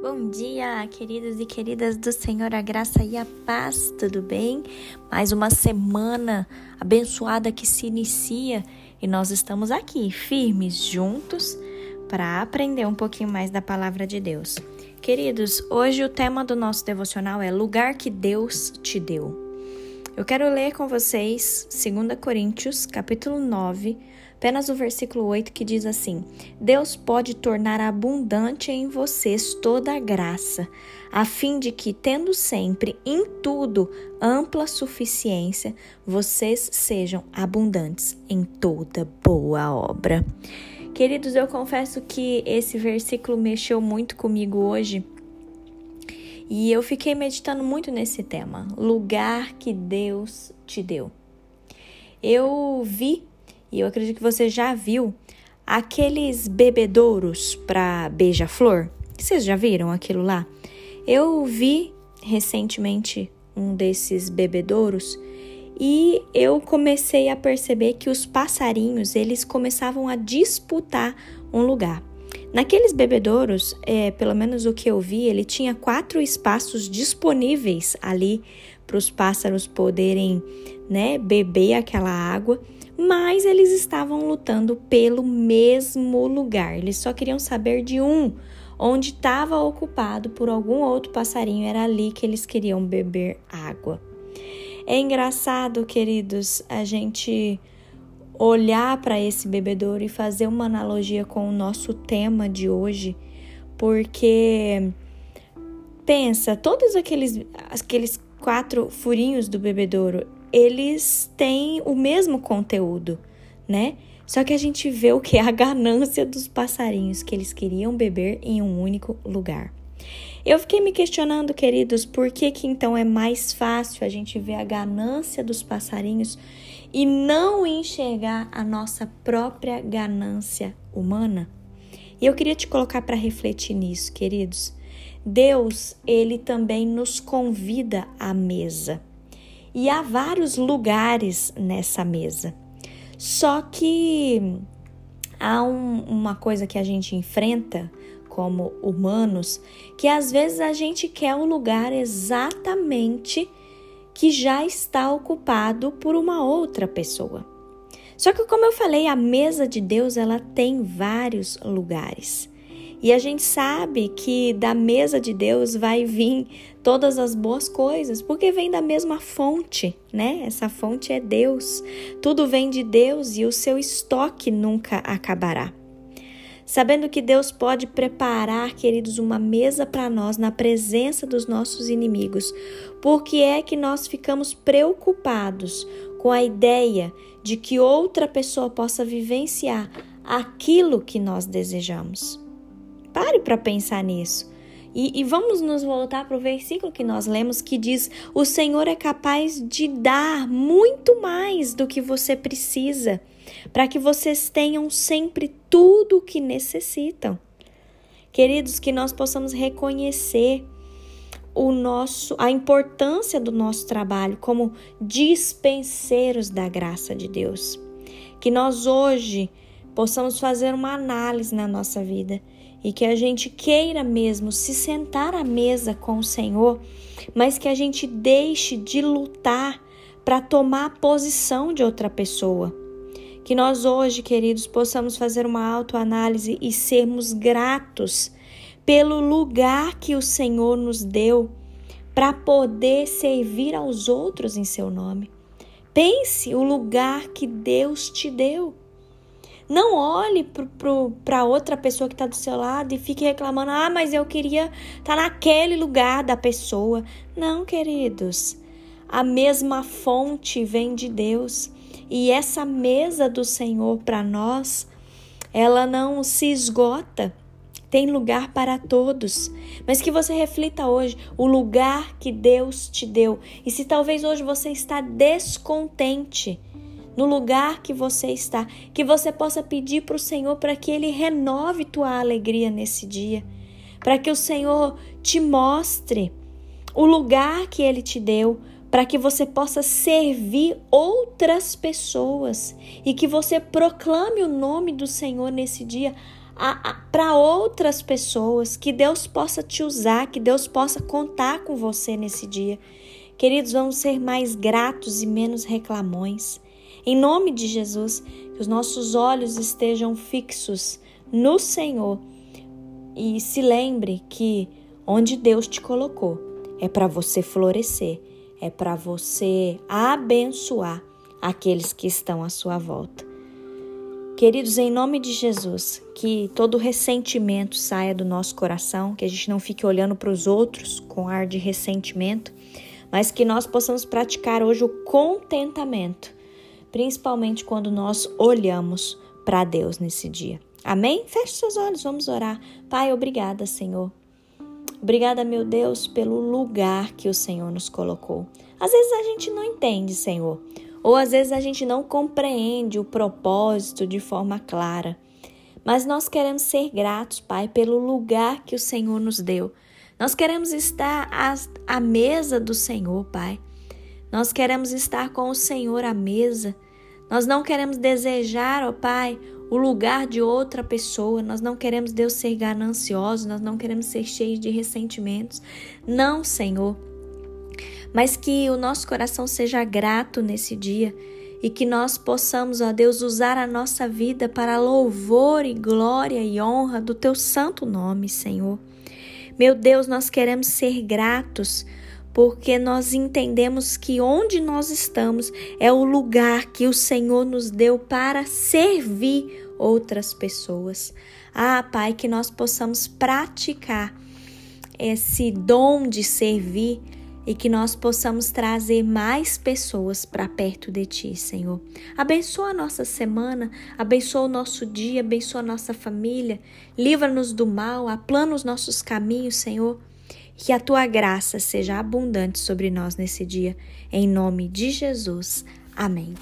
Bom dia, queridos e queridas do Senhor, a graça e a paz, tudo bem? Mais uma semana abençoada que se inicia e nós estamos aqui, firmes, juntos, para aprender um pouquinho mais da palavra de Deus. Queridos, hoje o tema do nosso devocional é Lugar que Deus te deu. Eu quero ler com vocês 2 Coríntios, capítulo 9, apenas o versículo 8 que diz assim: Deus pode tornar abundante em vocês toda a graça, a fim de que, tendo sempre em tudo ampla suficiência, vocês sejam abundantes em toda boa obra. Queridos, eu confesso que esse versículo mexeu muito comigo hoje. E eu fiquei meditando muito nesse tema, lugar que Deus te deu. Eu vi e eu acredito que você já viu aqueles bebedouros para beija-flor. Vocês já viram aquilo lá? Eu vi recentemente um desses bebedouros e eu comecei a perceber que os passarinhos eles começavam a disputar um lugar. Naqueles bebedouros, é, pelo menos o que eu vi, ele tinha quatro espaços disponíveis ali para os pássaros poderem né, beber aquela água mas eles estavam lutando pelo mesmo lugar. Eles só queriam saber de um, onde estava ocupado por algum outro passarinho, era ali que eles queriam beber água. É engraçado, queridos, a gente olhar para esse bebedouro e fazer uma analogia com o nosso tema de hoje, porque pensa, todos aqueles aqueles quatro furinhos do bebedouro, eles têm o mesmo conteúdo, né? Só que a gente vê o que é a ganância dos passarinhos, que eles queriam beber em um único lugar. Eu fiquei me questionando, queridos, por que que então é mais fácil a gente ver a ganância dos passarinhos e não enxergar a nossa própria ganância humana? E eu queria te colocar para refletir nisso, queridos. Deus, ele também nos convida à mesa. E há vários lugares nessa mesa. Só que há um, uma coisa que a gente enfrenta como humanos, que às vezes a gente quer o lugar exatamente que já está ocupado por uma outra pessoa. Só que como eu falei, a mesa de Deus ela tem vários lugares. E a gente sabe que da mesa de Deus vai vir todas as boas coisas, porque vem da mesma fonte, né? Essa fonte é Deus. Tudo vem de Deus e o seu estoque nunca acabará. Sabendo que Deus pode preparar, queridos, uma mesa para nós na presença dos nossos inimigos, por que é que nós ficamos preocupados com a ideia de que outra pessoa possa vivenciar aquilo que nós desejamos? Pare para pensar nisso. E, e, vamos nos voltar para o versículo que nós lemos que diz: O Senhor é capaz de dar muito mais do que você precisa, para que vocês tenham sempre tudo o que necessitam. Queridos, que nós possamos reconhecer o nosso, a importância do nosso trabalho como dispenseiros da graça de Deus. Que nós hoje possamos fazer uma análise na nossa vida e que a gente queira mesmo se sentar à mesa com o Senhor, mas que a gente deixe de lutar para tomar a posição de outra pessoa. Que nós hoje, queridos, possamos fazer uma autoanálise e sermos gratos pelo lugar que o Senhor nos deu para poder servir aos outros em seu nome. Pense o lugar que Deus te deu. Não olhe para outra pessoa que está do seu lado e fique reclamando: ah, mas eu queria estar tá naquele lugar da pessoa. Não, queridos. A mesma fonte vem de Deus e essa mesa do Senhor para nós, ela não se esgota. Tem lugar para todos, mas que você reflita hoje o lugar que Deus te deu. E se talvez hoje você está descontente, no lugar que você está, que você possa pedir para o Senhor para que Ele renove tua alegria nesse dia, para que o Senhor te mostre o lugar que Ele te deu, para que você possa servir outras pessoas e que você proclame o nome do Senhor nesse dia para outras pessoas, que Deus possa te usar, que Deus possa contar com você nesse dia. Queridos, vamos ser mais gratos e menos reclamões. Em nome de Jesus, que os nossos olhos estejam fixos no Senhor e se lembre que onde Deus te colocou é para você florescer, é para você abençoar aqueles que estão à sua volta. Queridos, em nome de Jesus, que todo ressentimento saia do nosso coração, que a gente não fique olhando para os outros com ar de ressentimento, mas que nós possamos praticar hoje o contentamento, principalmente quando nós olhamos para Deus nesse dia. Amém? Feche seus olhos, vamos orar. Pai, obrigada, Senhor. Obrigada, meu Deus, pelo lugar que o Senhor nos colocou. Às vezes a gente não entende, Senhor, ou às vezes a gente não compreende o propósito de forma clara. Mas nós queremos ser gratos, Pai, pelo lugar que o Senhor nos deu. Nós queremos estar à, mesa do Senhor, Pai. Nós queremos estar com o Senhor à mesa. Nós não queremos desejar, ó Pai, o lugar de outra pessoa. Nós não queremos, Deus, ser gananciosos, nós não queremos ser cheios de ressentimentos. Não, Senhor mas que o nosso coração seja grato nesse dia e que nós possamos, ó Deus, usar a nossa vida para louvor e glória e honra do teu santo nome, Senhor. Meu Deus, nós queremos ser gratos porque nós entendemos que onde nós estamos é o lugar que o Senhor nos deu para servir outras pessoas. Ah, Pai, que nós possamos praticar esse dom de servir e que nós possamos trazer mais pessoas para perto de Ti, Senhor. Abençoa a nossa semana, abençoa o nosso dia, abençoa a nossa família, livra-nos do mal, aplana os nossos caminhos, Senhor. Que a Tua graça seja abundante sobre nós nesse dia, em nome de Jesus. Amém.